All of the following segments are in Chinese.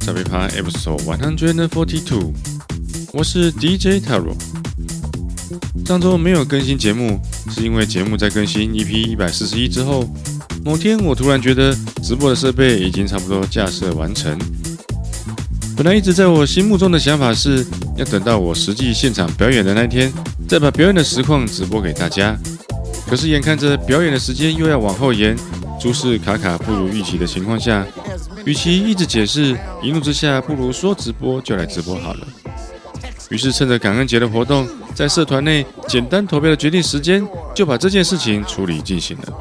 Welcome to 早别趴 Episode One Hundred and Forty Two，我是 DJ Taro。上周没有更新节目，是因为节目在更新 EP 一百四十一之后，某天我突然觉得直播的设备已经差不多架设完成。本来一直在我心目中的想法是要等到我实际现场表演的那天，再把表演的实况直播给大家。可是眼看着表演的时间又要往后延，诸事卡卡不如预期的情况下，与其一直解释，一怒之下，不如说直播就来直播好了。于是趁着感恩节的活动，在社团内简单投票的决定时间，就把这件事情处理进行了。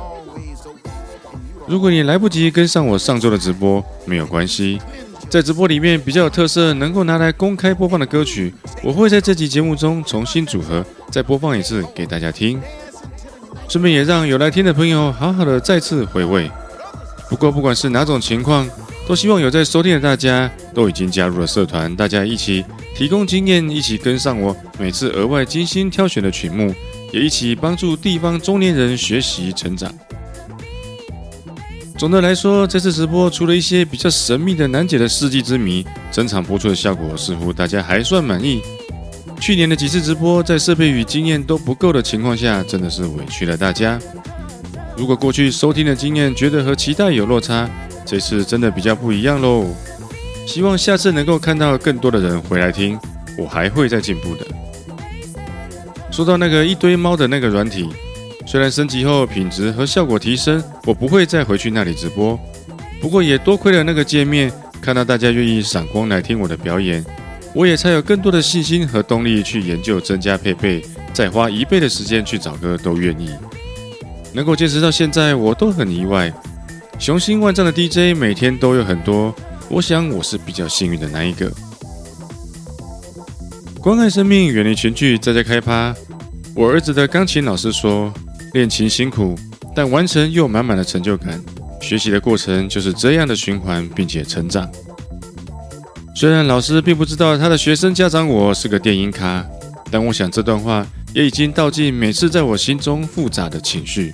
如果你来不及跟上我上周的直播，没有关系，在直播里面比较有特色，能够拿来公开播放的歌曲，我会在这集节目中重新组合，再播放一次给大家听。顺便也让有来听的朋友好好的再次回味。不过不管是哪种情况，都希望有在收听的大家都已经加入了社团，大家一起提供经验，一起跟上我每次额外精心挑选的曲目，也一起帮助地方中年人学习成长。总的来说，这次直播除了一些比较神秘的难解的世纪之谜，整场播出的效果似乎大家还算满意。去年的几次直播，在设备与经验都不够的情况下，真的是委屈了大家。如果过去收听的经验觉得和期待有落差，这次真的比较不一样喽。希望下次能够看到更多的人回来听，我还会再进步的。说到那个一堆猫的那个软体，虽然升级后品质和效果提升，我不会再回去那里直播。不过也多亏了那个界面，看到大家愿意闪光来听我的表演，我也才有更多的信心和动力去研究增加配备，再花一倍的时间去找歌都愿意。能够坚持到现在，我都很意外。雄心万丈的 DJ 每天都有很多，我想我是比较幸运的那一个。关爱生命，远离群聚，在家开趴。我儿子的钢琴老师说，练琴辛苦，但完成又满满的成就感。学习的过程就是这样的循环，并且成长。虽然老师并不知道他的学生家长我是个电音咖，但我想这段话也已经道尽每次在我心中复杂的情绪。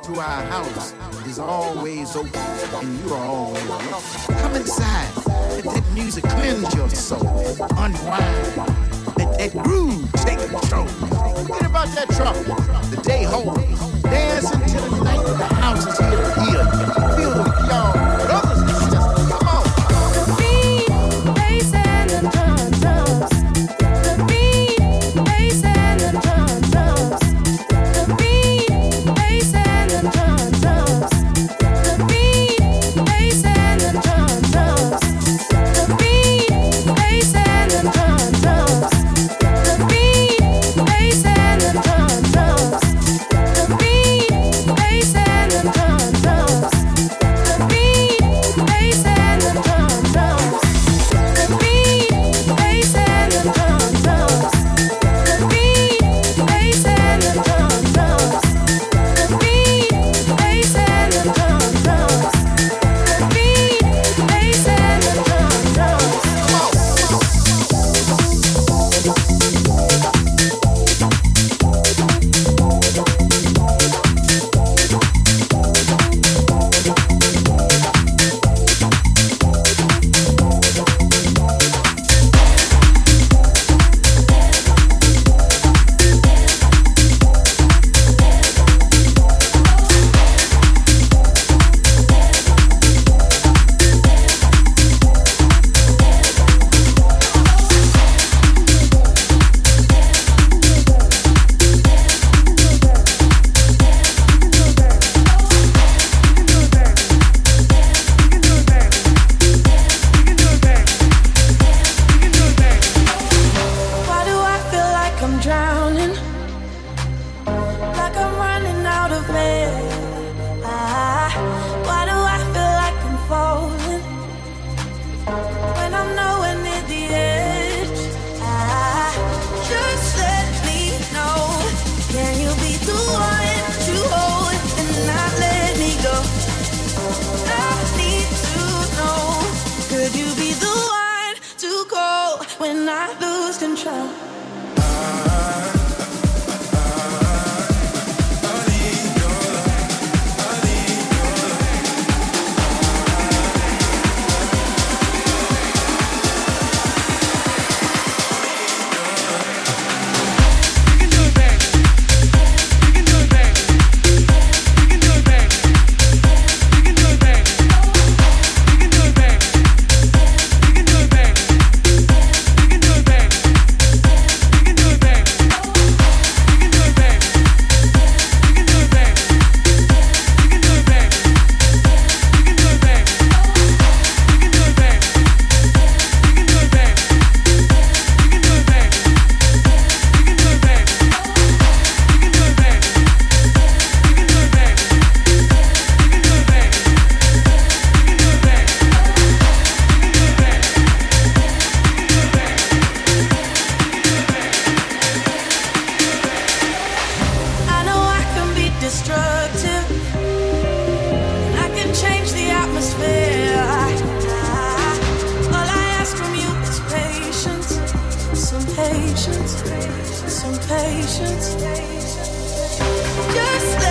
to our house is always open, and you are always welcome. Come inside. Let that music cleanse your soul. Unwind. Let that groove take control. Forget about that trouble. The day holds. Dance until the night. The house is here some patience. Just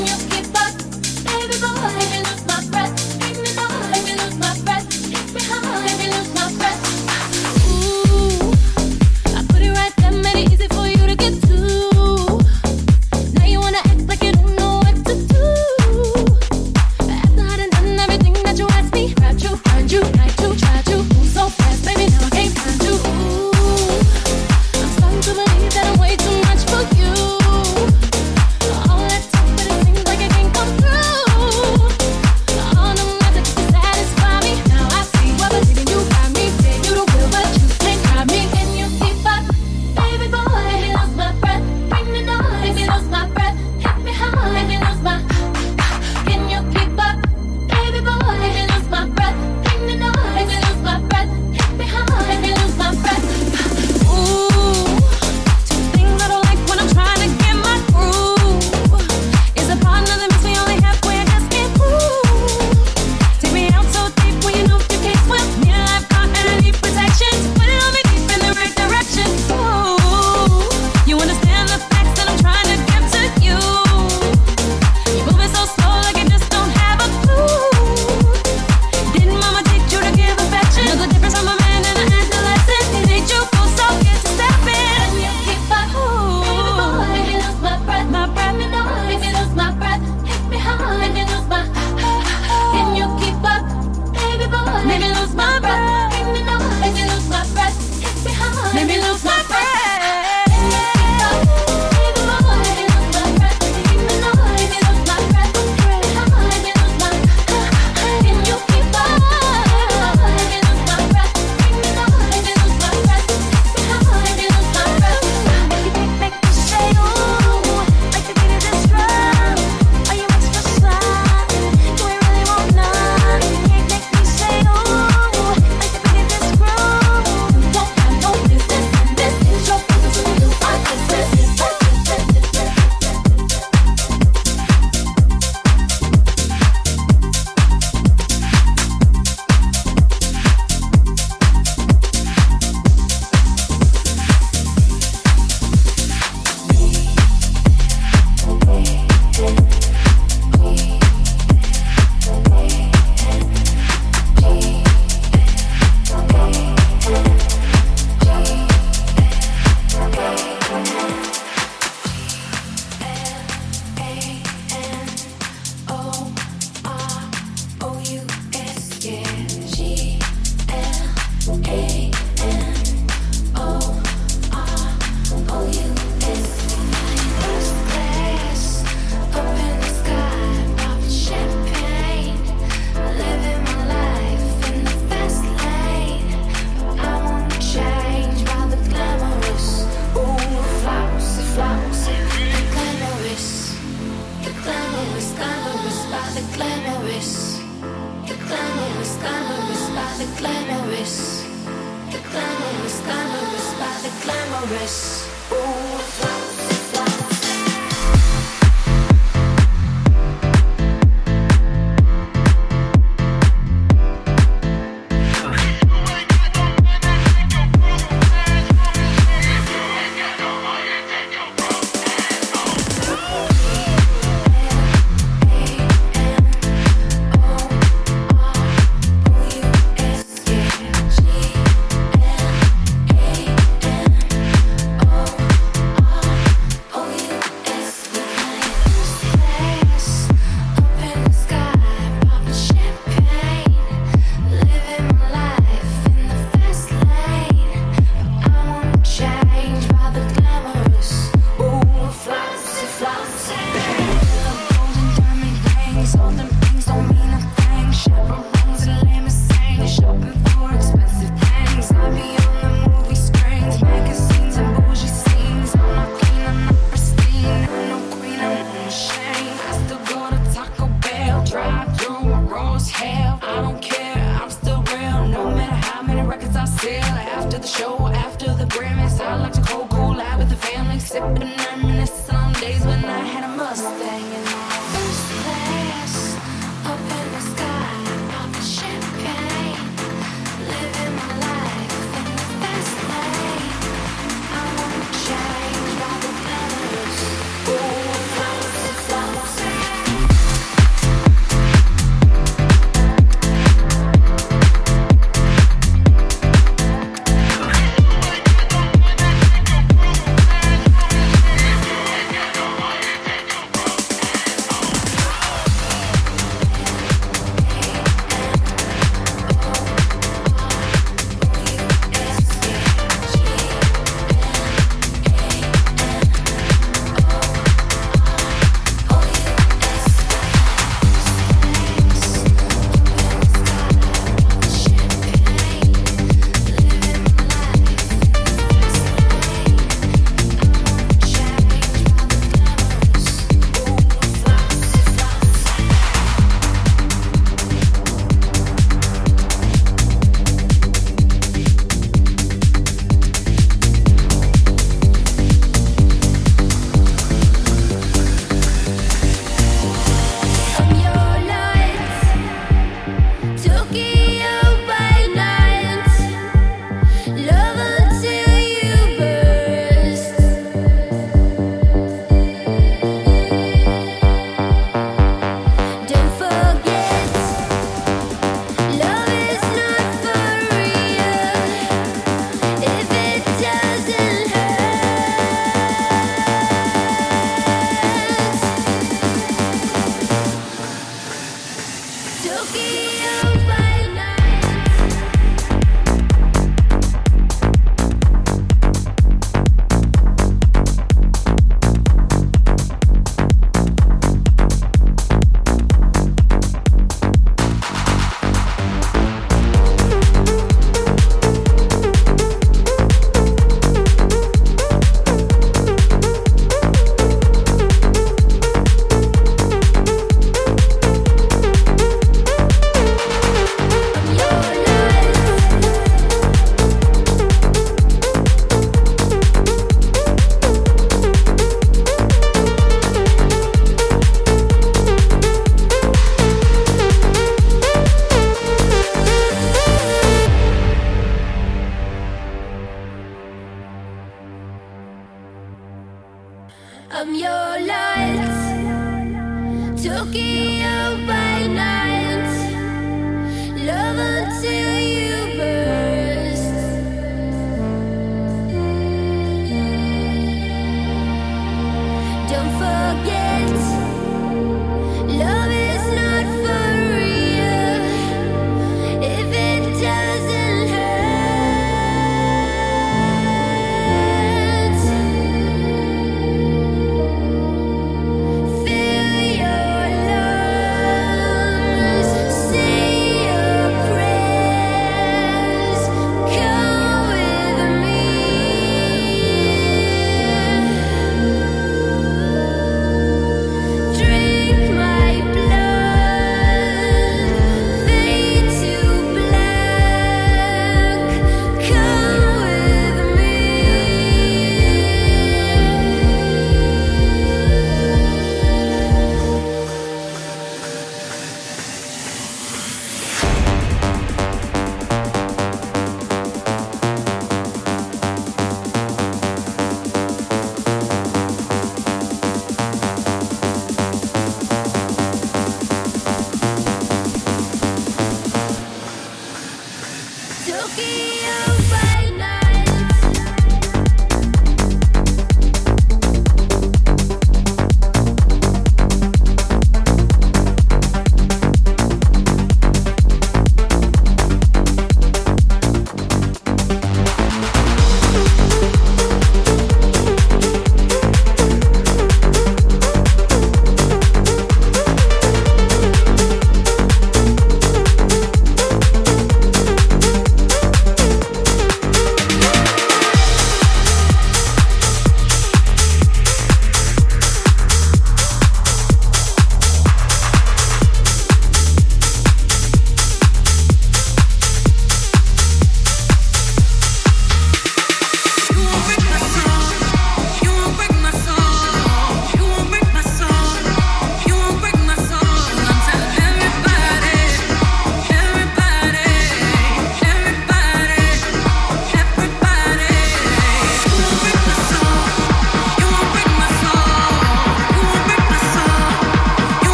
мне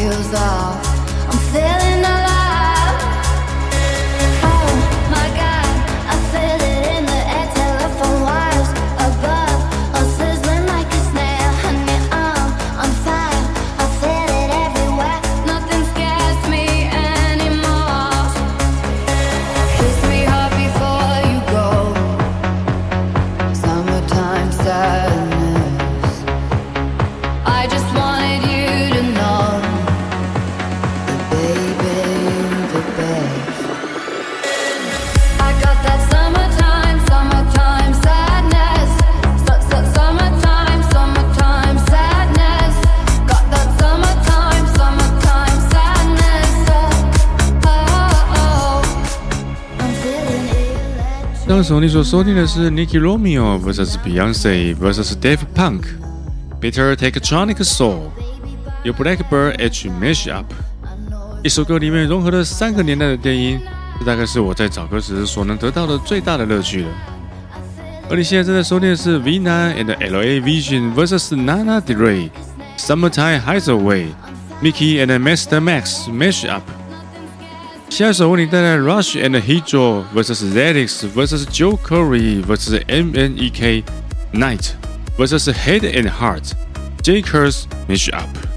heels off. I'm feeling electric. 当时你所收听的是 Nicky Romeo vs Beyonce vs Dave Punk Bitter Techtronic Soul，由 Blackbird H Mash Up。一首歌里面融合了三个年代的电音，这大概是我在找歌时所能得到的最大的乐趣了。而你现在正在收听的是 Vina and LA Vision vs Nana Del Rey Summertime Hideaway Mickey and Master Max Mash Up。 下一首为你带来 Rush and Hydro vs Zedix vs Joe Curry vs MNEK Night vs Head and Heart Jakers Mash Up。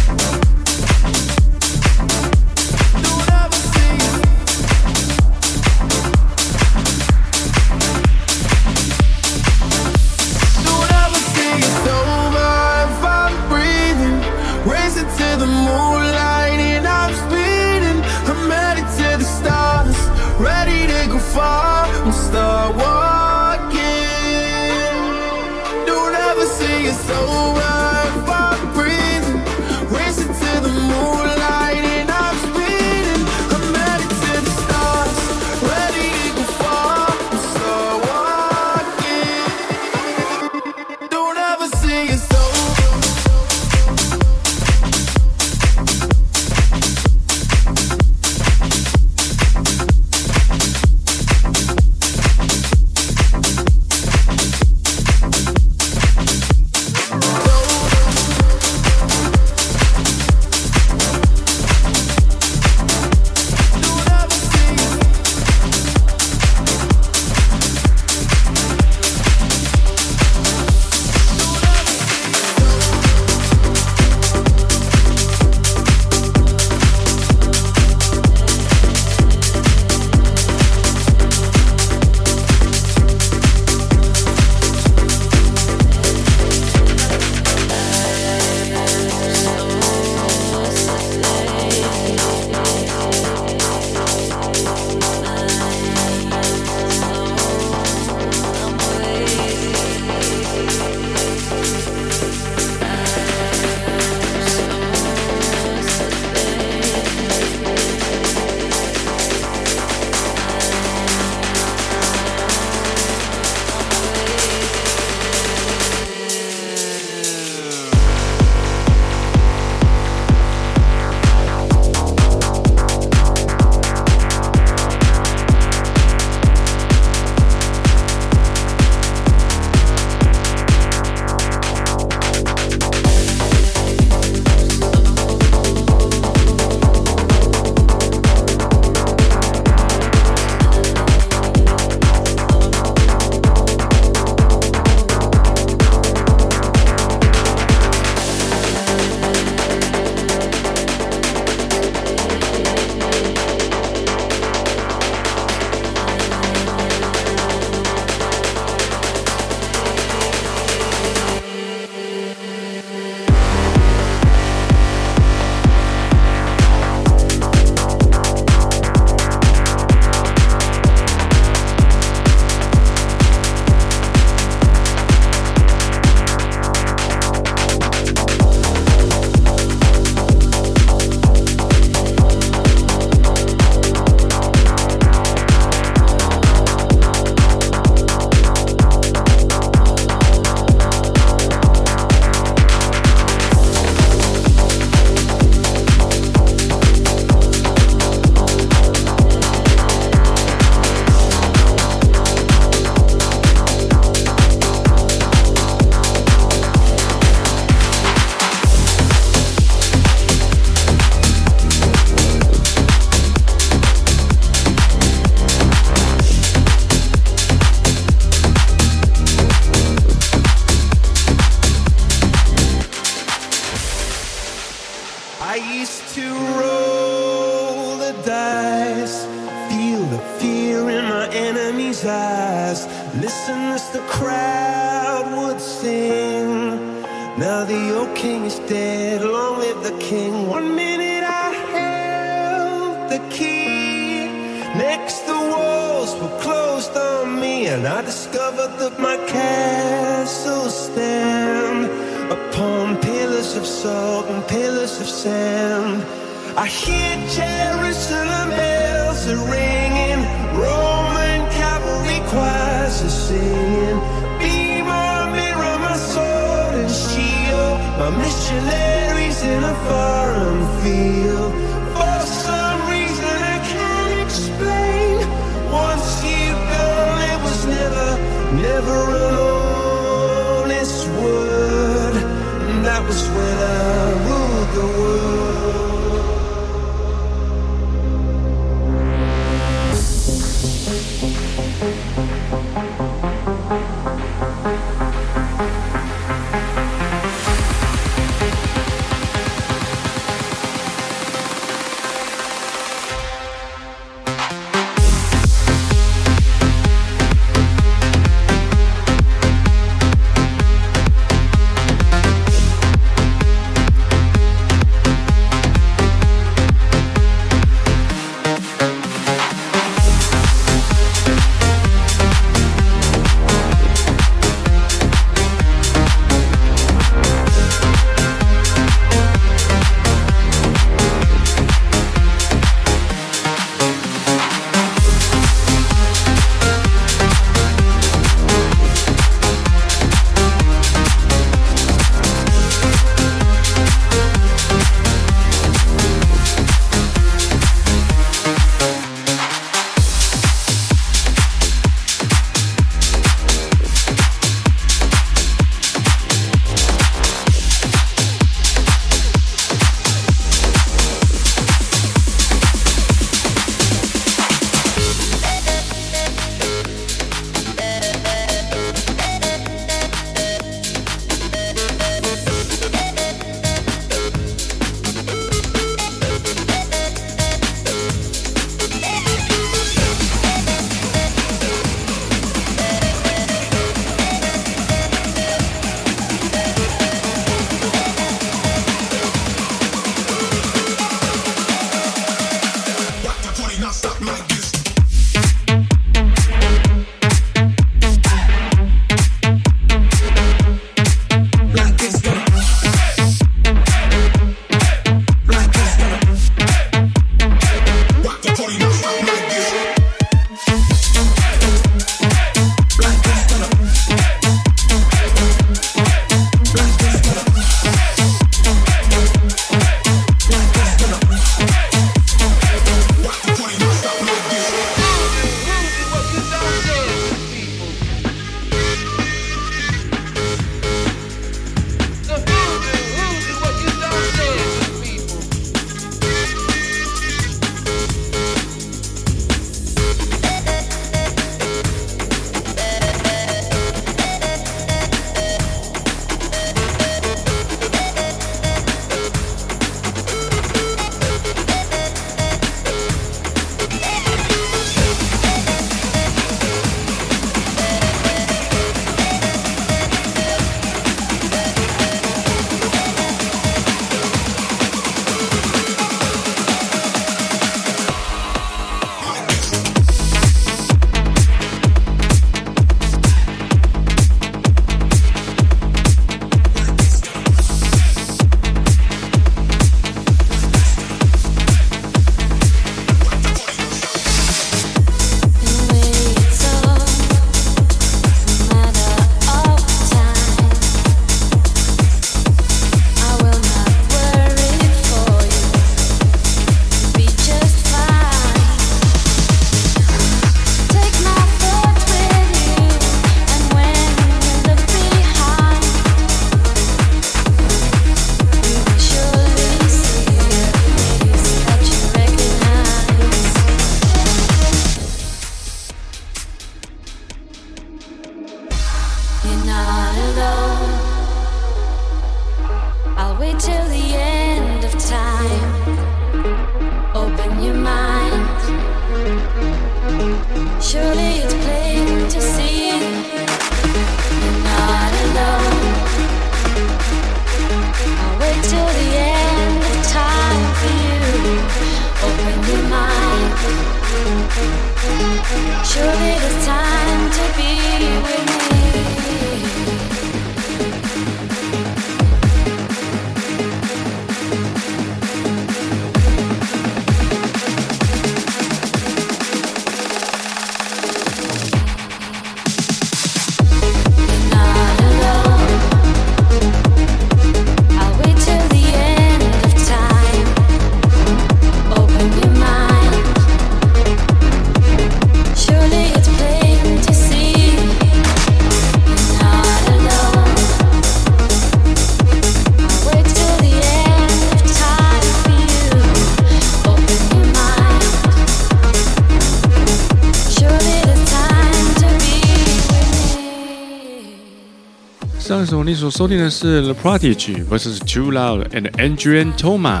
收听的是 The Prodigy vs Too Loud and Adrian Toma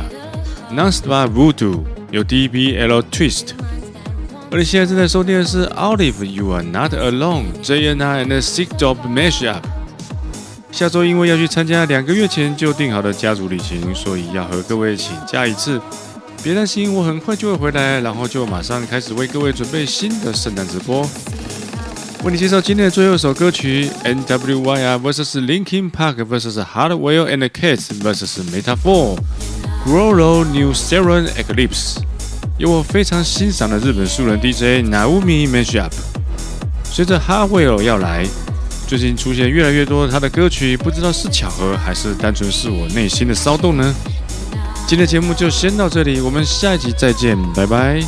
Non-Stop Voodoo 有 DBL Twist，而你现在正在收听的是 Olive You Are Not Alone JNI and Sick Dog Mashup。下周因为要去参加两个月前就定好的家族旅行，所以要和各位请假一次。别担心，我很快就会回来，然后就马上开始为各位准备新的圣诞直播。为你介绍今天的最后一首歌曲：N.W.Y.R. vs Linkin Park vs Hardwell and Cats vs Metaphor Growlo New Seren Eclipse，由我非常欣赏的日本素人 DJ Naomi Mashup。随着 Hardwell 要来，最近出现越来越多他的歌曲，不知道是巧合还是单纯是我内心的骚动呢？今天的节目就先到这里，我们下一集再见，拜拜。